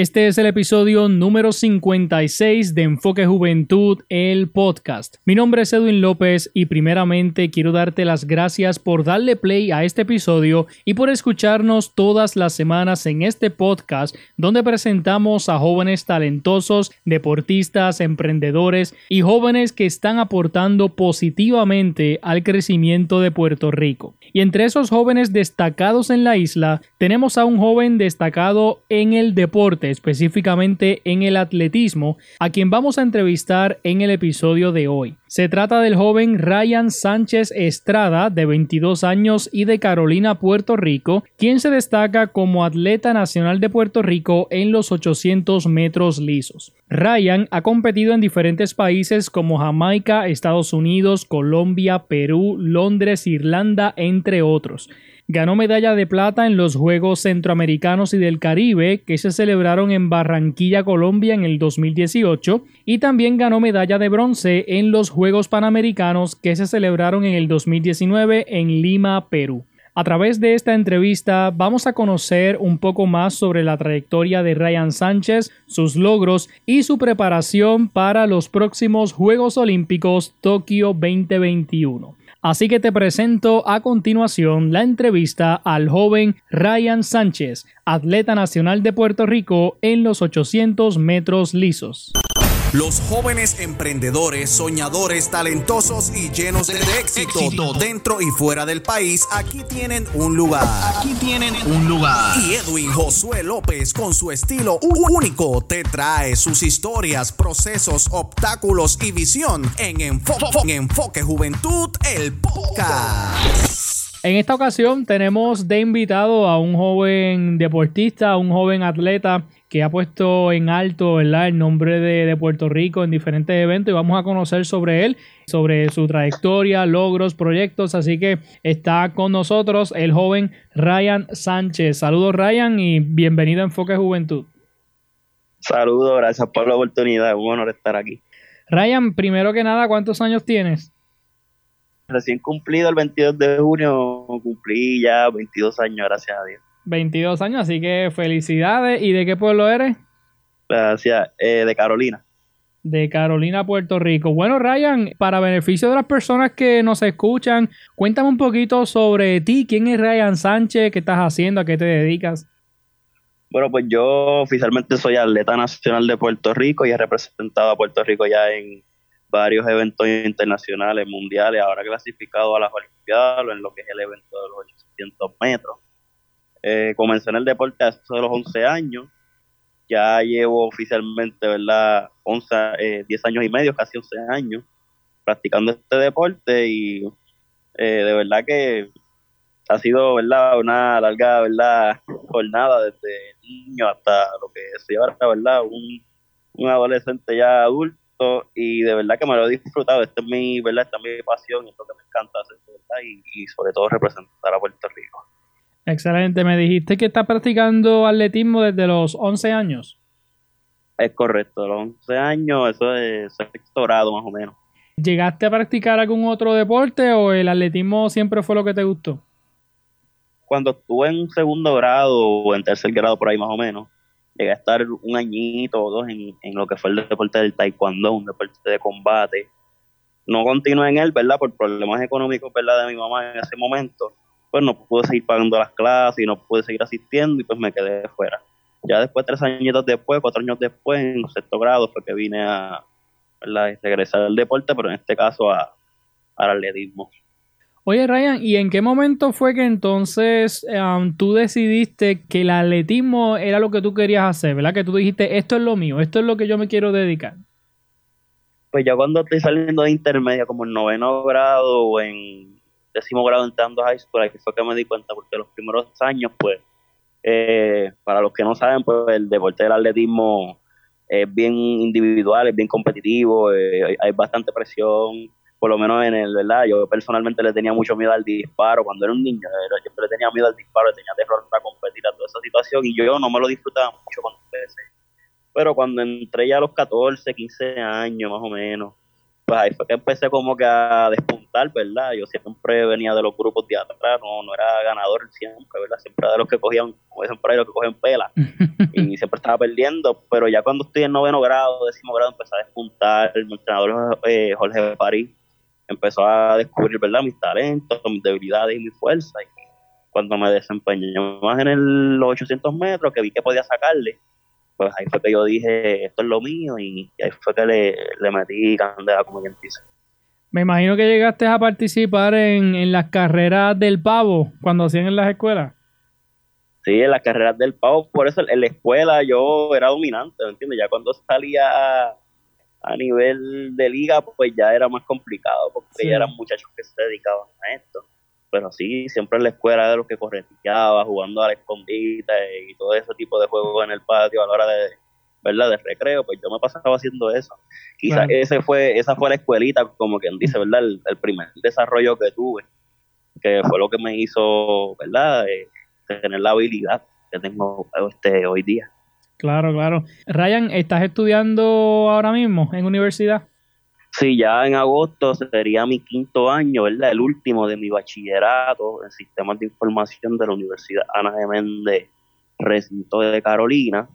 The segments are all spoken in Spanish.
Este es el episodio número 56 de Enfoque Juventud, el podcast. Mi nombre es Edwin López y primeramente quiero darte las gracias por darle play a este episodio y por escucharnos todas las semanas en este podcast donde presentamos a jóvenes talentosos, deportistas, emprendedores y jóvenes que están aportando positivamente al crecimiento de Puerto Rico. Y entre esos jóvenes destacados en la isla tenemos a un joven destacado en el deporte específicamente en el atletismo, a quien vamos a entrevistar en el episodio de hoy. Se trata del joven Ryan Sánchez Estrada, de 22 años y de Carolina, Puerto Rico, quien se destaca como atleta nacional de Puerto Rico en los 800 metros lisos. Ryan ha competido en diferentes países como Jamaica, Estados Unidos, Colombia, Perú, Londres, Irlanda, entre otros. Ganó medalla de plata en los Juegos Centroamericanos y del Caribe que se celebraron en Barranquilla, Colombia en el 2018 y también ganó medalla de bronce en los Juegos Panamericanos que se celebraron en el 2019 en Lima, Perú. A través de esta entrevista vamos a conocer un poco más sobre la trayectoria de Ryan Sánchez, sus logros y su preparación para los próximos Juegos Olímpicos Tokio 2021. Así que te presento a continuación la entrevista al joven Ryan Sánchez, atleta nacional de Puerto Rico en los 800 metros lisos. Los jóvenes emprendedores, soñadores, talentosos y llenos de éxito, dentro y fuera del país, aquí tienen un lugar. Aquí tienen un lugar. Y Edwin Josué López, con su estilo único, te trae sus historias, procesos, obstáculos y visión en Enfoque, en Enfoque Juventud, el podcast. En esta ocasión tenemos de invitado a un joven deportista, a un joven atleta que ha puesto en alto el nombre de, Puerto Rico en diferentes eventos y vamos a conocer sobre él, sobre su trayectoria, logros, proyectos. Así que está con nosotros el joven Ryan Sánchez. Saludos Ryan y bienvenido a Enfoque Juventud. Saludos, gracias por la oportunidad, es un honor estar aquí. Ryan, primero que nada, ¿cuántos años tienes? Recién cumplido el 22 de junio, cumplí ya 22 años, gracias a Dios. 22 años, así que felicidades. ¿Y de qué pueblo eres? Gracias, eh, de Carolina. De Carolina, Puerto Rico. Bueno, Ryan, para beneficio de las personas que nos escuchan, cuéntame un poquito sobre ti. ¿Quién es Ryan Sánchez? ¿Qué estás haciendo? ¿A qué te dedicas? Bueno, pues yo oficialmente soy atleta nacional de Puerto Rico y he representado a Puerto Rico ya en varios eventos internacionales, mundiales, ahora clasificado a las Olimpiadas, en lo que es el evento de los 800 metros. Eh, comencé en el deporte hace los 11 años. Ya llevo oficialmente, ¿verdad? 11, 10 eh, años y medio, casi 11 años, practicando este deporte y eh, de verdad que ha sido, ¿verdad? Una larga, ¿verdad? Jornada desde niño hasta lo que se lleva ¿verdad? Un, un adolescente ya adulto y de verdad que me lo he disfrutado. Esta es mi, ¿verdad? Esta es mi pasión y es lo que me encanta hacer, y sobre todo representar a Puerto Rico. Excelente. Me dijiste que estás practicando atletismo desde los 11 años. Es correcto, los 11 años, eso es sexto grado más o menos. ¿Llegaste a practicar algún otro deporte o el atletismo siempre fue lo que te gustó? Cuando estuve en segundo grado o en tercer grado por ahí más o menos, llegué a estar un añito o dos en, en lo que fue el deporte del taekwondo, un deporte de combate. No continué en él, ¿verdad? Por problemas económicos, ¿verdad? De mi mamá en ese momento pues no pude seguir pagando las clases y no pude seguir asistiendo y pues me quedé fuera. Ya después, tres años después, cuatro años después, en sexto grado, fue que vine a regresar al deporte, pero en este caso a, al atletismo. Oye, Ryan, ¿y en qué momento fue que entonces um, tú decidiste que el atletismo era lo que tú querías hacer, ¿verdad? Que tú dijiste, esto es lo mío, esto es lo que yo me quiero dedicar. Pues ya cuando estoy saliendo de intermedia, como en noveno grado o en décimo grado entrando a high school, ahí fue que me di cuenta, porque los primeros años, pues, eh, para los que no saben, pues el deporte del atletismo es bien individual, es bien competitivo, eh, hay bastante presión, por lo menos en el, ¿verdad? Yo personalmente le tenía mucho miedo al disparo cuando era un niño, yo siempre le tenía miedo al disparo, le tenía terror para competir a toda esa situación y yo no me lo disfrutaba mucho cuando empecé. Pero cuando entré ya a los 14, 15 años más o menos, pues ahí fue que empecé como que a despuntar ¿verdad? Yo siempre venía de los grupos de atrás, no, no era ganador siempre, ¿verdad? Siempre era de los que cogían, como dicen por ahí, los que cogen pela. y siempre estaba perdiendo, pero ya cuando estoy en noveno grado, décimo grado, empecé a despuntar. El entrenador eh, Jorge París empezó a descubrir, ¿verdad? Mis talentos, mis debilidades y mi fuerza. Y cuando me desempeñé más en el, los 800 metros, que vi que podía sacarle, pues ahí fue que yo dije, esto es lo mío, y, ahí fue que le, le metí candela, como quien dice. Me imagino que llegaste a participar en, en las carreras del pavo cuando hacían en las escuelas. Sí, en las carreras del pavo, por eso en la escuela yo era dominante, ¿me entiendes? Ya cuando salía a, a nivel de liga, pues ya era más complicado, porque ya eran muchachos que se dedicaban a esto pero sí, siempre en la escuela de los que correteaba, jugando a la escondita y todo ese tipo de juegos en el patio a la hora de, ¿verdad? De recreo, pues yo me pasaba haciendo eso. Quizás ese fue, esa fue la escuelita, como quien dice, ¿verdad? El, primer desarrollo que tuve, que fue lo que me hizo, ¿verdad? Eh, tener la habilidad que tengo este, hoy día. Claro, claro. Ryan, ¿estás estudiando ahora mismo en universidad? Sí, ya en agosto sería mi quinto año, ¿verdad? El último de mi bachillerato en sistemas de información de la Universidad Ana de Méndez, recinto de Carolina.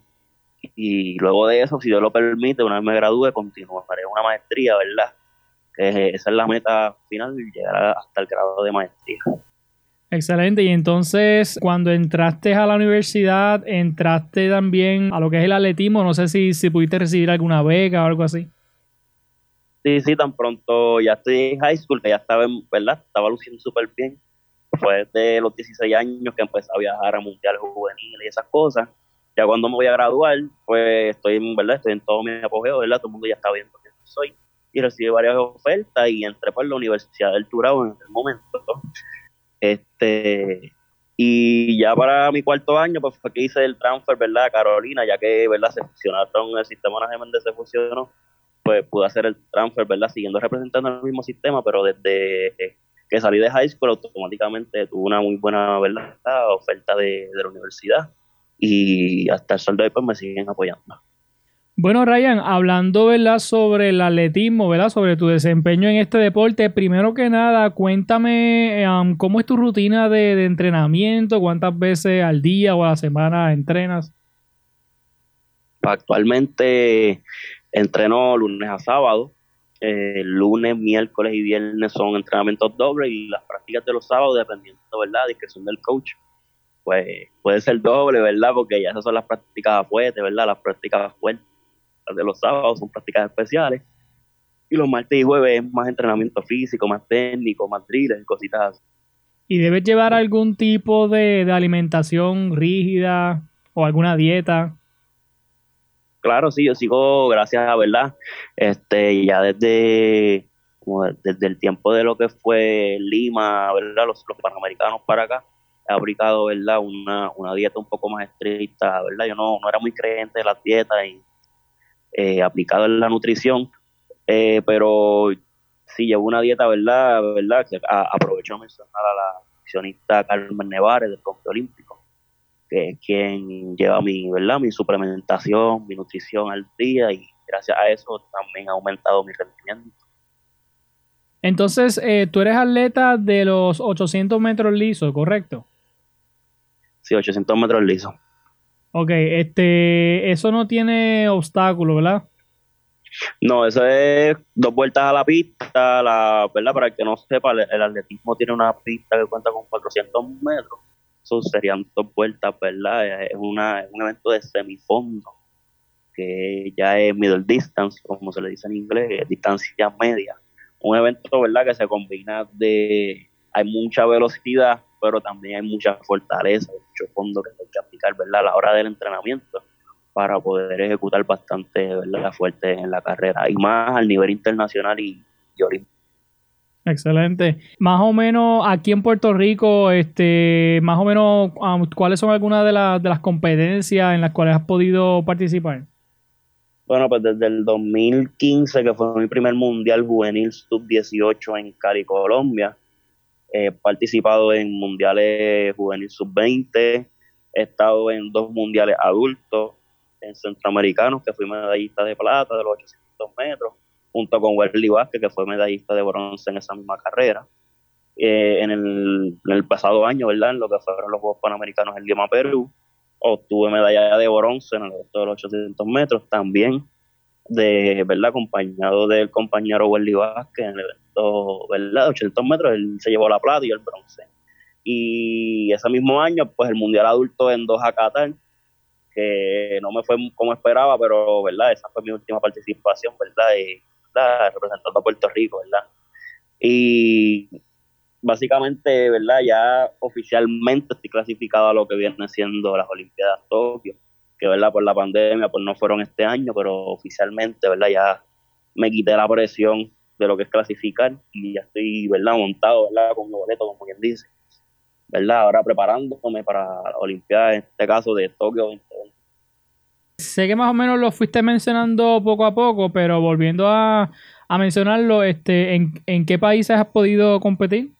Y luego de eso, si Dios lo permite, una vez me gradúe, continuaré una maestría, ¿verdad? esa es la meta final, llegar hasta el grado de maestría. Excelente. Y entonces, cuando entraste a la universidad, entraste también a lo que es el atletismo. No sé si, si pudiste recibir alguna beca o algo así. Sí, sí, tan pronto ya estoy en high school, que ya estaba, ¿verdad? Estaba luciendo súper bien. Fue desde los 16 años que empecé a viajar a mundiales juveniles y esas cosas. Ya cuando me voy a graduar, pues estoy, ¿verdad? Estoy en todo mi apogeo, ¿verdad? Todo el mundo ya está viendo quién soy. Y recibí varias ofertas y entré por la Universidad del Turabo en el momento. Este, y ya para mi cuarto año, pues fue que hice el transfer, ¿verdad? A Carolina, ya que, ¿verdad? Se fusionaron, el sistema de se fusionó pues pude hacer el transfer, ¿verdad? Siguiendo representando el mismo sistema, pero desde que salí de high school automáticamente tuve una muy buena, ¿verdad? Oferta de, la universidad y hasta el sol de hoy pues me siguen apoyando. Bueno, Ryan, hablando, ¿verdad? Sobre el atletismo, ¿verdad? Sobre tu desempeño en este deporte, primero que nada, cuéntame um, cómo es tu rutina de, de entrenamiento, cuántas veces al día o a la semana entrenas. Actualmente Entreno lunes a sábado. Eh, lunes, miércoles y viernes son entrenamientos dobles y las prácticas de los sábados, dependiendo, ¿verdad?, discreción del coach, pues puede ser doble, ¿verdad? Porque ya esas son las prácticas fuertes, ¿verdad? Las prácticas fuertes. Las de los sábados son prácticas especiales. Y los martes y jueves es más entrenamiento físico, más técnico, más drills cositas así. ¿Y debes llevar algún tipo de, de alimentación rígida o alguna dieta? Claro, sí, yo sigo, gracias a verdad, este, ya desde, desde el tiempo de lo que fue Lima, verdad, los, panamericanos para acá, he aplicado, verdad, una, una dieta un poco más estricta, verdad, yo no, no era muy creyente de las dietas y eh, aplicado en la nutrición, eh, pero sí llevo una dieta, verdad, verdad, que aprovecho de mencionar a la nutricionista Carmen Nevares del Comité Olímpico que es quien lleva mi, ¿verdad? mi suplementación, mi nutrición al día y gracias a eso también ha aumentado mi rendimiento. Entonces, eh, tú eres atleta de los 800 metros lisos, ¿correcto? Sí, 800 metros lisos. Ok, este, eso no tiene obstáculo, ¿verdad? No, eso es dos vueltas a la pista, la, ¿verdad? Para el que no sepa, el atletismo tiene una pista que cuenta con 400 metros serían dos vueltas, ¿verdad? Es, una, un evento de semifondo, que ya es middle distance, como se le dice en inglés, distancia media. Un evento, ¿verdad? Que se combina de, hay mucha velocidad, pero también hay mucha fortaleza, mucho fondo que hay que aplicar, ¿verdad? A la hora del entrenamiento para poder ejecutar bastante, ¿verdad? Fuerte en la carrera y más al nivel internacional y, y olímpico. Excelente. Más o menos aquí en Puerto Rico, este, más o menos, um, ¿cuáles son algunas de, de las competencias en las cuales has podido participar? Bueno, pues desde el 2015, que fue mi primer mundial juvenil sub-18 en Cali, Colombia, he participado en mundiales juvenil sub-20, he estado en dos mundiales adultos, en centroamericanos, que fui medallista de plata de los 800 metros, junto con Wesley Vázquez, que fue medallista de bronce en esa misma carrera. Eh, en, el, pasado año, ¿verdad? En lo que fueron los Juegos Panamericanos en Lima, Perú, obtuve medalla de bronce en el evento de los 800 metros, también de, ¿verdad? Acompañado del compañero Wesley Vázquez en el evento, ¿verdad? De 800 metros, él se llevó la plata y el bronce. Y ese mismo año, pues el Mundial Adulto en Doha, Qatar, que no me fue como esperaba, pero, ¿verdad? Esa fue mi última participación, ¿verdad? Representando a Puerto Rico, ¿verdad? Y básicamente, ¿verdad? Ya oficialmente estoy clasificado a lo que viene siendo las Olimpiadas Tokio, que, ¿verdad? Por la pandemia, pues no fueron este año, pero oficialmente, ¿verdad? Ya me quité la presión de lo que es clasificar y ya estoy, ¿verdad? Montado, ¿verdad? Con mi boleto, como quien dice, ¿verdad? Ahora preparándome para la Olimpiada, en este caso de Tokio 2020. Sé que más o menos lo fuiste mencionando poco a poco, pero volviendo a, mencionarlo, este, ¿en, ¿en qué países has podido competir?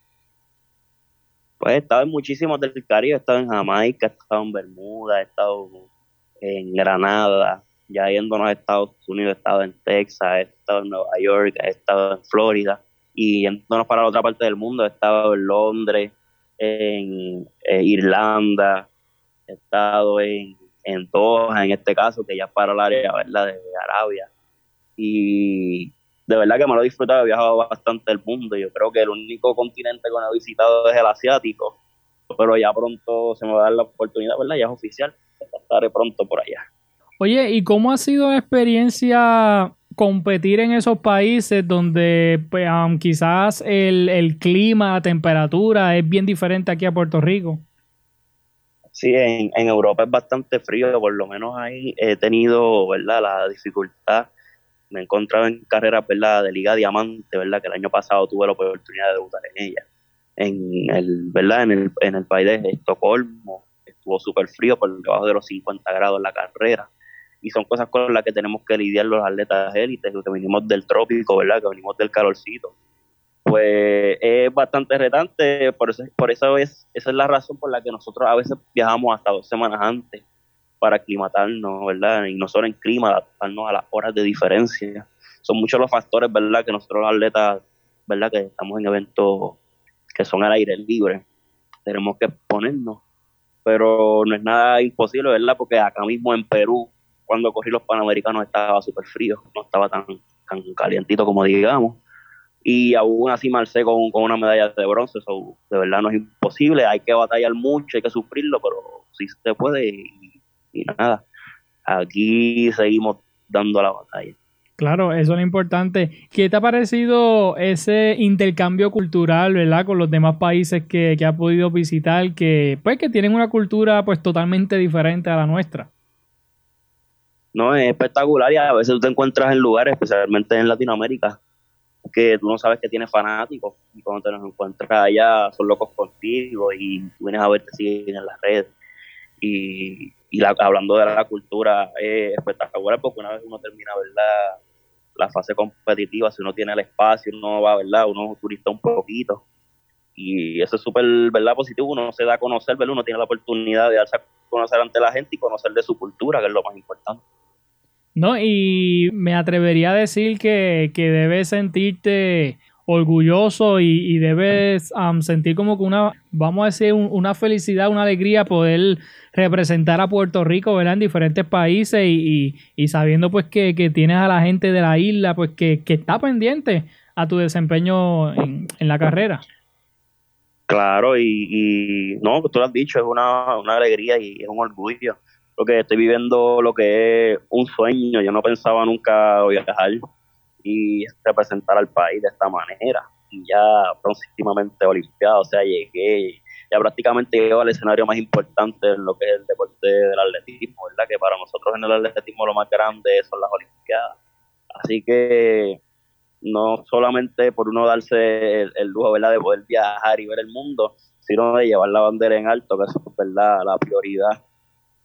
Pues he estado en muchísimos del Caribe, he estado en Jamaica, he estado en Bermuda, he estado en Granada, ya yéndonos a Estados Unidos, he estado en Texas, he estado en Nueva York, he estado en Florida y yéndonos para la otra parte del mundo, he estado en Londres, en, Irlanda, he estado en, en Doha, en este caso, que ya es para el área ¿verdad? de Arabia. Y de verdad que me lo he disfrutado, he viajado bastante el mundo. Yo creo que el único continente que no he visitado es el asiático, pero ya pronto se me va a dar la oportunidad, ¿verdad? Ya es oficial, estaré pronto por allá. Oye, ¿y cómo ha sido la experiencia competir en esos países donde pues, quizás el, el, clima, la temperatura es bien diferente aquí a Puerto Rico? Sí, en, en Europa es bastante frío, por lo menos ahí he tenido, ¿verdad? La dificultad me he encontrado en carreras ¿verdad? de Liga Diamante, ¿verdad? que el año pasado tuve la oportunidad de debutar en ella. En el, ¿verdad? En el, en el país de Estocolmo estuvo súper frío, por debajo de los 50 grados en la carrera. Y son cosas con las que tenemos que lidiar los atletas élites, que venimos del trópico, ¿verdad? que venimos del calorcito. Pues es bastante retante, por eso, por eso es, esa es la razón por la que nosotros a veces viajamos hasta dos semanas antes para aclimatarnos, ¿verdad? Y no solo en clima, adaptarnos a las horas de diferencia. Son muchos los factores, ¿verdad? Que nosotros los atletas, ¿verdad? Que estamos en eventos que son al aire libre, tenemos que ponernos. Pero no es nada imposible, ¿verdad? Porque acá mismo en Perú, cuando corrí los Panamericanos estaba súper frío, no estaba tan, tan calientito como digamos. Y aún así marcé con, con una medalla de bronce, eso de verdad no es imposible, hay que batallar mucho, hay que sufrirlo, pero sí se puede y y nada, aquí seguimos dando la batalla. Claro, eso es lo importante. ¿Qué te ha parecido ese intercambio cultural, verdad, con los demás países que, que has podido visitar, que pues que tienen una cultura pues totalmente diferente a la nuestra? No, es espectacular y a veces tú te encuentras en lugares, especialmente en Latinoamérica, que tú no sabes que tienes fanáticos y cuando te los encuentras allá son locos contigo y tú vienes a verte siguen en las redes. Y, y hablando de la cultura es espectacular porque una vez uno termina verdad la fase competitiva si uno tiene el espacio uno va verdad uno turista un poquito. Y eso es súper verdad positivo uno se da a conocer ¿verdad? uno tiene la oportunidad de darse a conocer ante la gente y conocer de su cultura que es lo más importante no y me atrevería a decir que, que debes sentirte orgulloso y, debes sentir como que una, vamos a decir, una felicidad, una alegría poder representar a Puerto Rico, ¿verdad? En diferentes países y, y, sabiendo pues que, tienes a la gente de la isla pues que, está pendiente a tu desempeño en, la carrera. Claro, y, y no, tú lo has dicho, es una, una alegría y es un orgullo. Porque estoy viviendo lo que es un sueño, yo no pensaba nunca viajar y representar al país de esta manera. Y ya próximamente Olimpiada, o sea, llegué, ya prácticamente llego al escenario más importante en lo que es el deporte del atletismo, ¿verdad? Que para nosotros en el atletismo lo más grande son las Olimpiadas. Así que no solamente por uno darse el, lujo, ¿verdad? De poder viajar y ver el mundo, sino de llevar la bandera en alto, que es, ¿verdad? La prioridad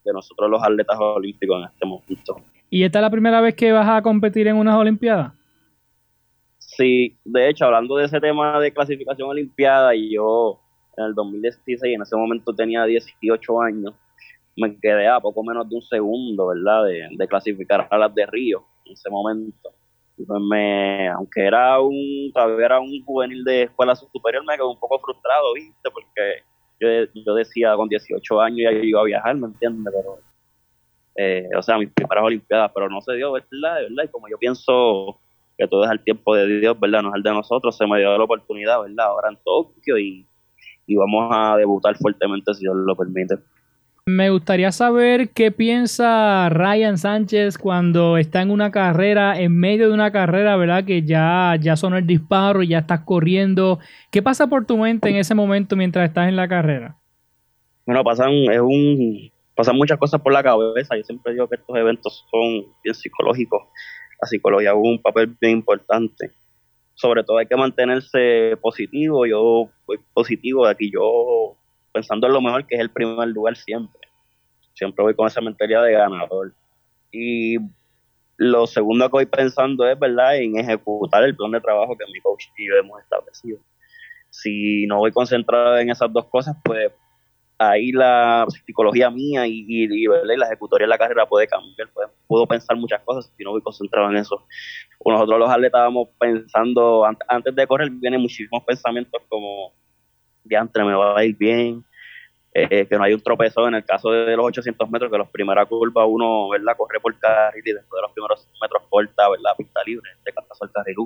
de nosotros los atletas olímpicos en este momento. ¿Y esta es la primera vez que vas a competir en unas Olimpiadas? Sí, de hecho, hablando de ese tema de clasificación olimpiada, y yo en el 2016, en ese momento tenía 18 años, me quedé a poco menos de un segundo, ¿verdad?, de, clasificar a las de Río en ese momento. pues me, aunque era un, todavía era un juvenil de escuela superior, me quedé un poco frustrado, ¿viste? Porque yo, yo decía, con 18 años ya iba a viajar, ¿me entiendes? Pero, eh, o sea, mis primeras Olimpiadas, pero no se dio, ¿verdad? Y como yo pienso que todo es al tiempo de Dios, ¿verdad? No es el de nosotros, se me dio la oportunidad, ¿verdad? Ahora en Tokio y, y vamos a debutar fuertemente si Dios lo permite. Me gustaría saber qué piensa Ryan Sánchez cuando está en una carrera, en medio de una carrera, ¿verdad? Que ya, ya sonó el disparo, ya estás corriendo. ¿Qué pasa por tu mente en ese momento mientras estás en la carrera? Bueno, pasan, es un, pasan muchas cosas por la cabeza. Yo siempre digo que estos eventos son bien psicológicos. La psicología juega un papel bien importante. Sobre todo hay que mantenerse positivo. Yo voy positivo de aquí. Yo pensando en lo mejor, que es el primer lugar siempre. Siempre voy con esa mentalidad de ganador. Y lo segundo que voy pensando es, ¿verdad?, en ejecutar el plan de trabajo que mi coach y yo hemos establecido. Si no voy concentrado en esas dos cosas, pues ahí la psicología mía y, la ejecutoria de la carrera puede cambiar. Pues, puedo pensar muchas cosas si no voy concentrado en eso. Nosotros los atletas estábamos pensando, antes de correr, vienen muchísimos pensamientos como diantre, me va a ir bien, eh, que no hay un tropezón en el caso de los 800 metros, que los primeras curvas uno, ¿verdad? Corre por carril y después de los primeros metros corta, ¿verdad? Pista libre, este caso el carril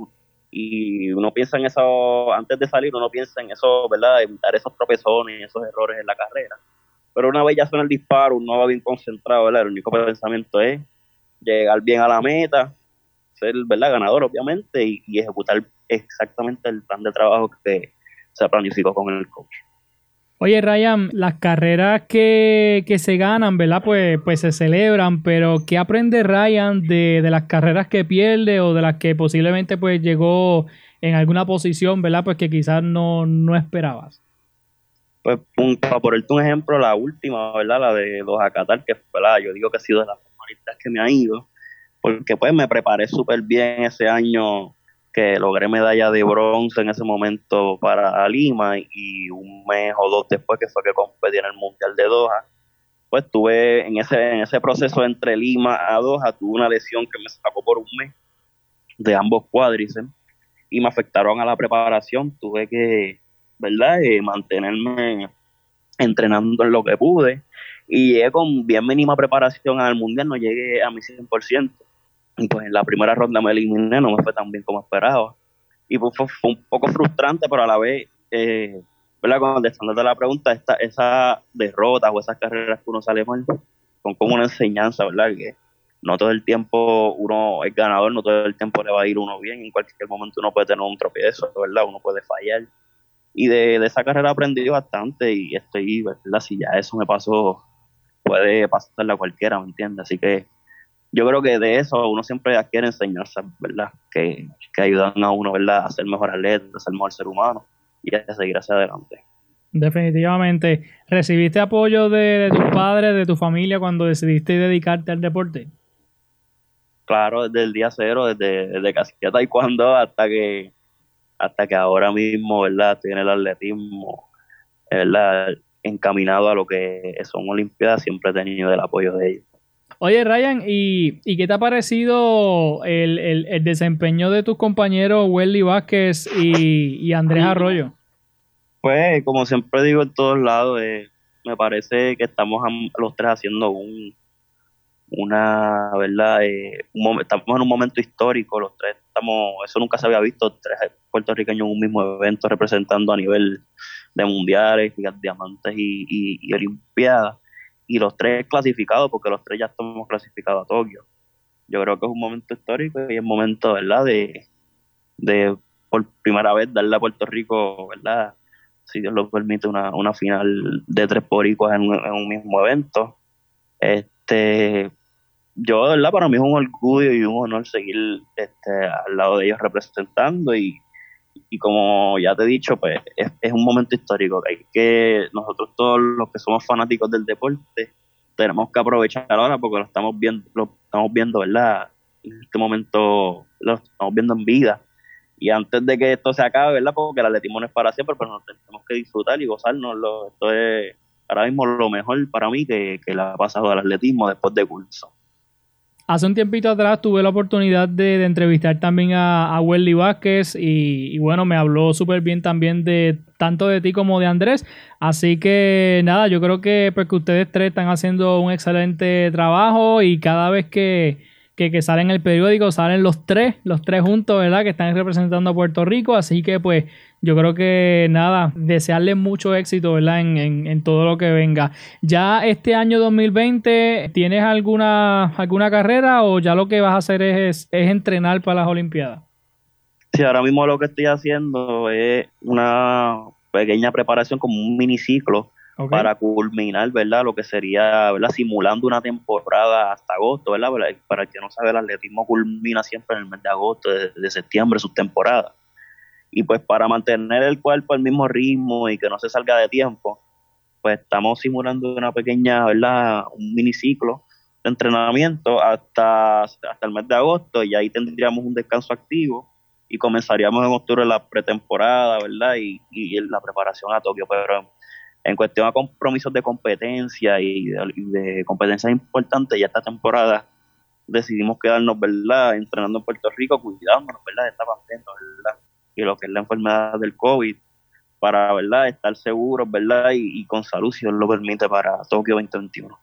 Y uno piensa en eso, antes de salir, uno piensa en eso, ¿verdad? Evitar esos tropezones, esos errores en la carrera. Pero una vez ya suena el disparo, uno va bien concentrado. El único pensamiento es llegar bien a la meta, ser, ¿verdad? Ganador, obviamente, y, y ejecutar exactamente el plan de trabajo que, se planificó con el coach. Oye, Ryan, las carreras que, se ganan, ¿verdad? Pues, pues se celebran, pero ¿qué aprende Ryan de, las carreras que pierde o de las que posiblemente pues llegó en alguna posición, ¿verdad? Pues que quizás no, no esperabas. Pues un, para ponerte un ejemplo, la última, ¿verdad? La de los Qatar, que ¿verdad? yo digo que ha sido de las favoritas que me ha ido, porque pues me preparé súper bien ese año que logré medalla de bronce en ese momento para Lima y un mes o dos después que fue que competí en el Mundial de Doha, pues tuve en ese, en ese proceso entre Lima a Doha, tuve una lesión que me sacó por un mes de ambos cuádriceps y me afectaron a la preparación, tuve que, ¿verdad?, eh, mantenerme entrenando en lo que pude. Y llegué con bien mínima preparación al Mundial, no llegué a mi 100%, pues en la primera ronda me eliminé, no me fue tan bien como esperaba. Y pues fue, un poco frustrante, pero a la vez, eh, ¿verdad? Contestándote la pregunta, esta, esa derrota o esas carreras que uno sale mal, son como una enseñanza, ¿verdad? Que no todo el tiempo uno es ganador, no todo el tiempo le va a ir uno bien, en cualquier momento uno puede tener un tropiezo, ¿verdad? Uno puede fallar. Y de, de esa carrera aprendí bastante y estoy, ¿verdad? Si ya eso me pasó, puede pasarle a cualquiera, ¿me entiendes? Así que yo creo que de eso uno siempre adquiere enseñanzas, ¿verdad? Que, ayudan a uno, ¿verdad? A ser mejor atleta, a ser mejor ser humano y a seguir hacia adelante. Definitivamente. ¿Recibiste apoyo de, tus padres, de tu familia cuando decidiste dedicarte al deporte? Claro, desde el día cero, desde, desde casi taekwondo hasta que hasta que ahora mismo, ¿verdad? Estoy en el atletismo, ¿verdad? Encaminado a lo que son Olimpiadas, siempre he tenido el apoyo de ellos. Oye, Ryan, ¿y, qué te ha parecido el, desempeño de tus compañeros Welly Vázquez y, Andrés Arroyo? Pues, como siempre digo en todos lados, eh, me parece que estamos los tres haciendo un una verdad eh, estamos en un momento histórico los tres estamos eso nunca se había visto tres puertorriqueños en un mismo evento representando a nivel de mundiales diamantes y, y olimpiadas y los tres clasificados, porque los tres ya estamos clasificados a Tokio. Yo creo que es un momento histórico y es momento, ¿verdad?, de, de por primera vez darle a Puerto Rico, ¿verdad?, si Dios lo permite, una, una final de tres poricos en, en un mismo evento. Este, yo, ¿verdad?, para mí es un orgullo y un honor seguir este, al lado de ellos representando y y como ya te he dicho, pues es, un momento histórico que hay que, nosotros todos los que somos fanáticos del deporte, tenemos que aprovechar ahora porque lo estamos viendo, lo estamos viendo, ¿verdad? En este momento lo estamos viendo en vida. Y antes de que esto se acabe, ¿verdad? Porque el atletismo no es para siempre, pero nos tenemos que disfrutar y gozarnos. Esto es ahora mismo lo mejor para mí que, que le ha pasado al atletismo después de curso. Hace un tiempito atrás tuve la oportunidad de, entrevistar también a, a Welly Vázquez y, bueno, me habló súper bien también de tanto de ti como de Andrés. Así que nada, yo creo que, pues, que ustedes tres están haciendo un excelente trabajo y cada vez que, que, que sale en el periódico salen los tres, los tres juntos, ¿verdad? Que están representando a Puerto Rico. Así que pues yo creo que nada, desearle mucho éxito, ¿verdad? En, en, todo lo que venga. ¿Ya este año 2020 tienes alguna, alguna carrera o ya lo que vas a hacer es, es entrenar para las Olimpiadas? Sí, ahora mismo lo que estoy haciendo es una pequeña preparación como un miniciclo para culminar, ¿verdad? Lo que sería, ¿verdad? Simulando una temporada hasta agosto, ¿verdad? Para el que no sabe, el atletismo culmina siempre en el mes de agosto, de, septiembre, su temporada. Y pues para mantener el cuerpo al mismo ritmo y que no se salga de tiempo, pues estamos simulando una pequeña, ¿verdad? Un miniciclo de entrenamiento hasta, hasta el mes de agosto y ahí tendríamos un descanso activo y comenzaríamos en octubre la pretemporada, ¿verdad? Y, y la preparación a Tokio, pero en cuestión a compromisos de competencia y de, competencias importantes, ya esta temporada decidimos quedarnos, ¿verdad? Entrenando en Puerto Rico, cuidándonos, ¿verdad? De esta pandemia, ¿verdad? y lo que es la enfermedad del COVID para verdad estar seguros verdad y, con salud si Dios lo permite para Tokio 2021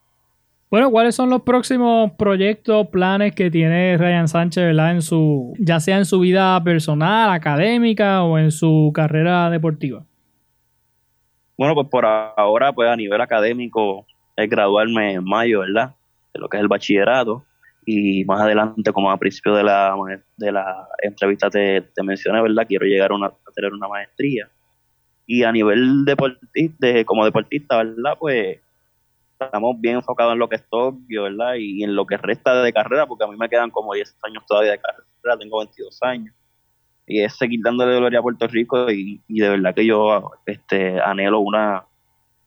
bueno, ¿cuáles son los próximos proyectos, planes que tiene Ryan Sánchez, ¿verdad? En su, ya sea en su vida personal, académica o en su carrera deportiva? Bueno, pues por ahora, pues a nivel académico, es graduarme en mayo, ¿verdad? De lo que es el bachillerato y más adelante, como a principio de la, de la entrevista te, te mencioné, ¿verdad? Quiero llegar a, una, tener una maestría. Y a nivel deportista, como deportista, ¿verdad? Pues estamos bien enfocados en lo que es Tokio, ¿verdad? Y en lo que resta de carrera, porque a mí me quedan como 10 años todavía de carrera, tengo 22 años. Y es seguir dándole gloria a Puerto Rico y, y de verdad que yo este, anhelo una,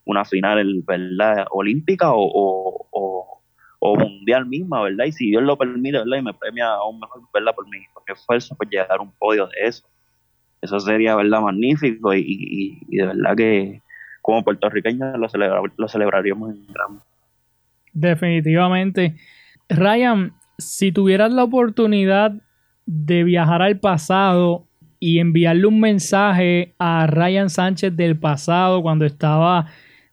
una final, ¿verdad? Olímpica o, o o mundial misma, ¿verdad? Y si Dios lo permite, ¿verdad? Y me premia aún mejor, ¿verdad? Por mi, por esfuerzo, por llegar a un podio de eso. Eso sería, ¿verdad? Magnífico y, de verdad que como puertorriqueños lo, lo celebraríamos en gran. Definitivamente. Ryan, si tuvieras la oportunidad de viajar al pasado y enviarle un mensaje a Ryan Sánchez del pasado cuando estaba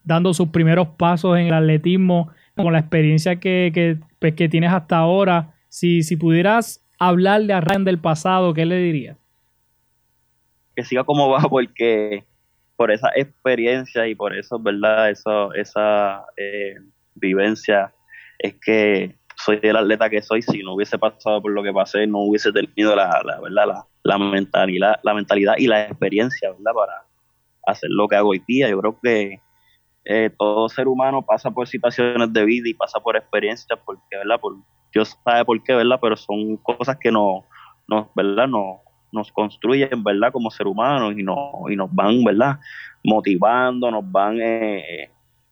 dando sus primeros pasos en el atletismo, con la experiencia que, pues, que, tienes hasta ahora, si, si pudieras hablarle a Ryan del pasado, ¿qué le dirías? Que siga como va, porque por esa experiencia y por eso, ¿verdad? Eso, esa eh, vivencia es que soy el atleta que soy. Si no hubiese pasado por lo que pasé, no hubiese tenido la, la ¿verdad? La, la, mentalidad, la mentalidad y la experiencia, ¿verdad? Para hacer lo que hago hoy día. Yo creo que eh, todo ser humano pasa por situaciones de vida y pasa por experiencias, porque, ¿verdad? Por, Dios sabe por qué, ¿verdad? Pero son cosas que no, nos, ¿verdad? No, nos construyen, ¿verdad? Como ser humanos y, no, y nos van, ¿verdad? Motivando, nos van eh,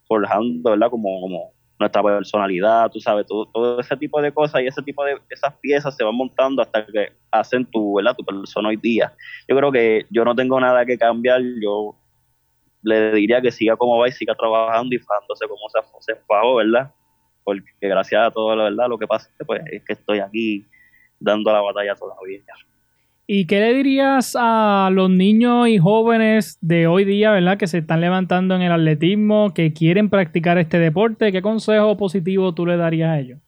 forjando, ¿verdad? Como, como nuestra personalidad, tú sabes, todo, todo ese tipo de cosas y ese tipo de esas piezas se van montando hasta que hacen tu, ¿verdad? Tu persona hoy día. Yo creo que yo no tengo nada que cambiar, yo le diría que siga como va y siga trabajando y fajándose como se, se fajó, ¿verdad? Porque gracias a todo, la verdad, lo que pasa pues, es que estoy aquí dando la batalla todavía. ¿Y qué le dirías a los niños y jóvenes de hoy día, verdad, que se están levantando en el atletismo, que quieren practicar este deporte? ¿Qué consejo positivo tú le darías a ellos?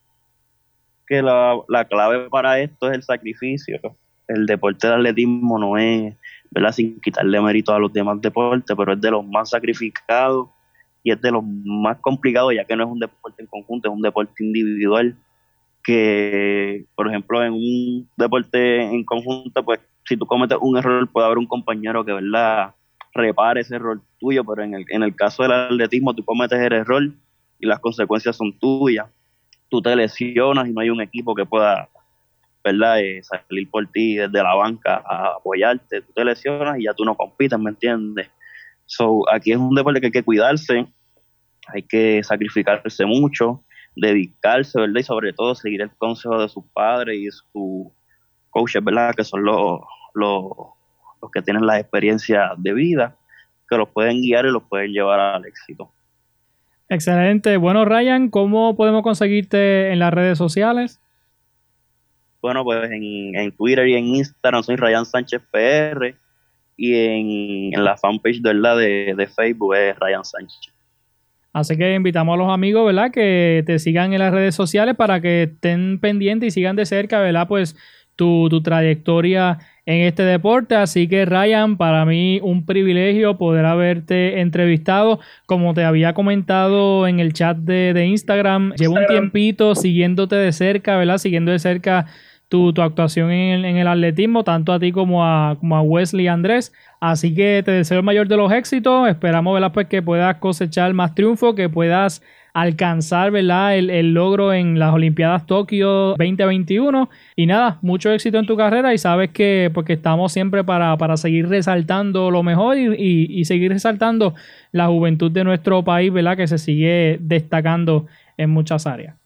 Que la, la clave para esto es el sacrificio. El deporte de atletismo no es ¿verdad? Sin quitarle mérito a los demás deportes, pero es de los más sacrificados y es de los más complicados, ya que no es un deporte en conjunto, es un deporte individual. Que, por ejemplo, en un deporte en conjunto, pues si tú cometes un error, puede haber un compañero que, ¿verdad?, repare ese error tuyo, pero en el, en el caso del atletismo, tú cometes el error y las consecuencias son tuyas. Tú te lesionas y no hay un equipo que pueda ¿verdad? Eh, salir por ti desde la banca a apoyarte, tú te lesionas y ya tú no compites, ¿me entiendes? So, aquí es un deporte que hay que cuidarse, hay que sacrificarse mucho, dedicarse, ¿verdad? Y sobre todo seguir el consejo de sus padres y sus coaches, ¿verdad? Que son los, los, los que tienen la experiencia de vida, que los pueden guiar y los pueden llevar al éxito. Excelente. Bueno, Ryan, ¿cómo podemos conseguirte en las redes sociales? Bueno, pues en, Twitter y en Instagram soy Ryan Sánchez PR y en, la fanpage de, de Facebook es Ryan Sánchez. Así que invitamos a los amigos, ¿verdad? Que te sigan en las redes sociales para que estén pendientes y sigan de cerca, ¿verdad? Pues tu, tu trayectoria en este deporte. Así que Ryan, para mí un privilegio poder haberte entrevistado. Como te había comentado en el chat de, Instagram, llevo un tiempito siguiéndote de cerca, ¿verdad? Siguiendo de cerca tu, actuación en el, atletismo, tanto a ti como a, Wesley Andrés. Así que te deseo el mayor de los éxitos. Esperamos ¿verdad? Pues que puedas cosechar más triunfo, que puedas alcanzar. El, logro en las Olimpiadas Tokio 2021. Y nada, mucho éxito en tu carrera y sabes que porque estamos siempre para, para seguir resaltando lo mejor y, y, seguir resaltando la juventud de nuestro país, ¿verdad? Que se sigue destacando en muchas áreas.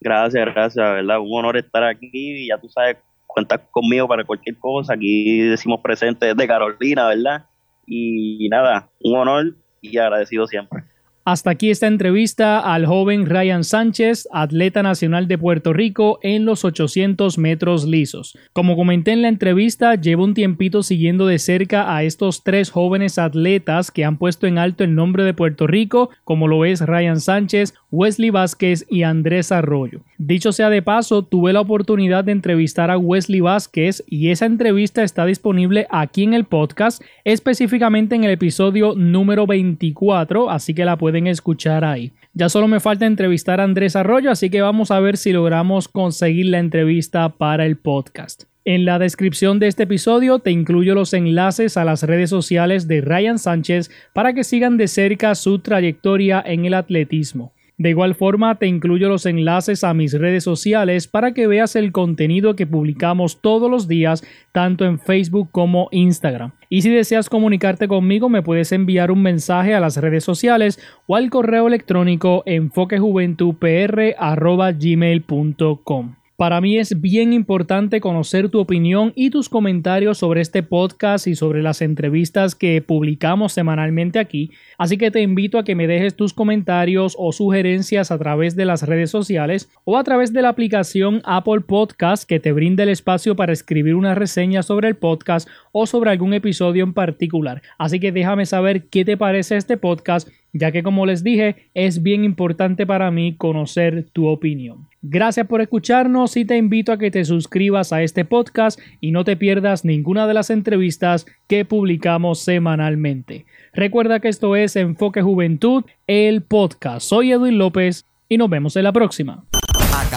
Gracias, gracias, ¿verdad? Un honor estar aquí y ya tú sabes, cuentas conmigo para cualquier cosa. Aquí decimos presente desde Carolina, ¿verdad? Y nada, un honor y agradecido siempre. Hasta aquí esta entrevista al joven Ryan Sánchez, atleta nacional de Puerto Rico en los 800 metros lisos. Como comenté en la entrevista, llevo un tiempito siguiendo de cerca a estos tres jóvenes atletas que han puesto en alto el nombre de Puerto Rico, como lo es Ryan Sánchez, Wesley Vázquez y Andrés Arroyo. Dicho sea de paso, tuve la oportunidad de entrevistar a Wesley Vázquez y esa entrevista está disponible aquí en el podcast, específicamente en el episodio número 24, así que la pueden escuchar ahí. Ya solo me falta entrevistar a Andrés Arroyo, así que vamos a ver si logramos conseguir la entrevista para el podcast. En la descripción de este episodio te incluyo los enlaces a las redes sociales de Ryan Sánchez para que sigan de cerca su trayectoria en el atletismo. De igual forma, te incluyo los enlaces a mis redes sociales para que veas el contenido que publicamos todos los días, tanto en Facebook como Instagram. Y si deseas comunicarte conmigo, me puedes enviar un mensaje a las redes sociales o al correo electrónico enfoquejuventudpr.gmail.com. Para mí es bien importante conocer tu opinión y tus comentarios sobre este podcast y sobre las entrevistas que publicamos semanalmente aquí, así que te invito a que me dejes tus comentarios o sugerencias a través de las redes sociales o a través de la aplicación Apple Podcast que te brinda el espacio para escribir una reseña sobre el podcast o sobre algún episodio en particular. Así que déjame saber qué te parece este podcast ya que como les dije, es bien importante para mí conocer tu opinión. Gracias por escucharnos y te invito a que te suscribas a este podcast y no te pierdas ninguna de las entrevistas que publicamos semanalmente. Recuerda que esto es Enfoque Juventud, el podcast. Soy Edwin López y nos vemos en la próxima.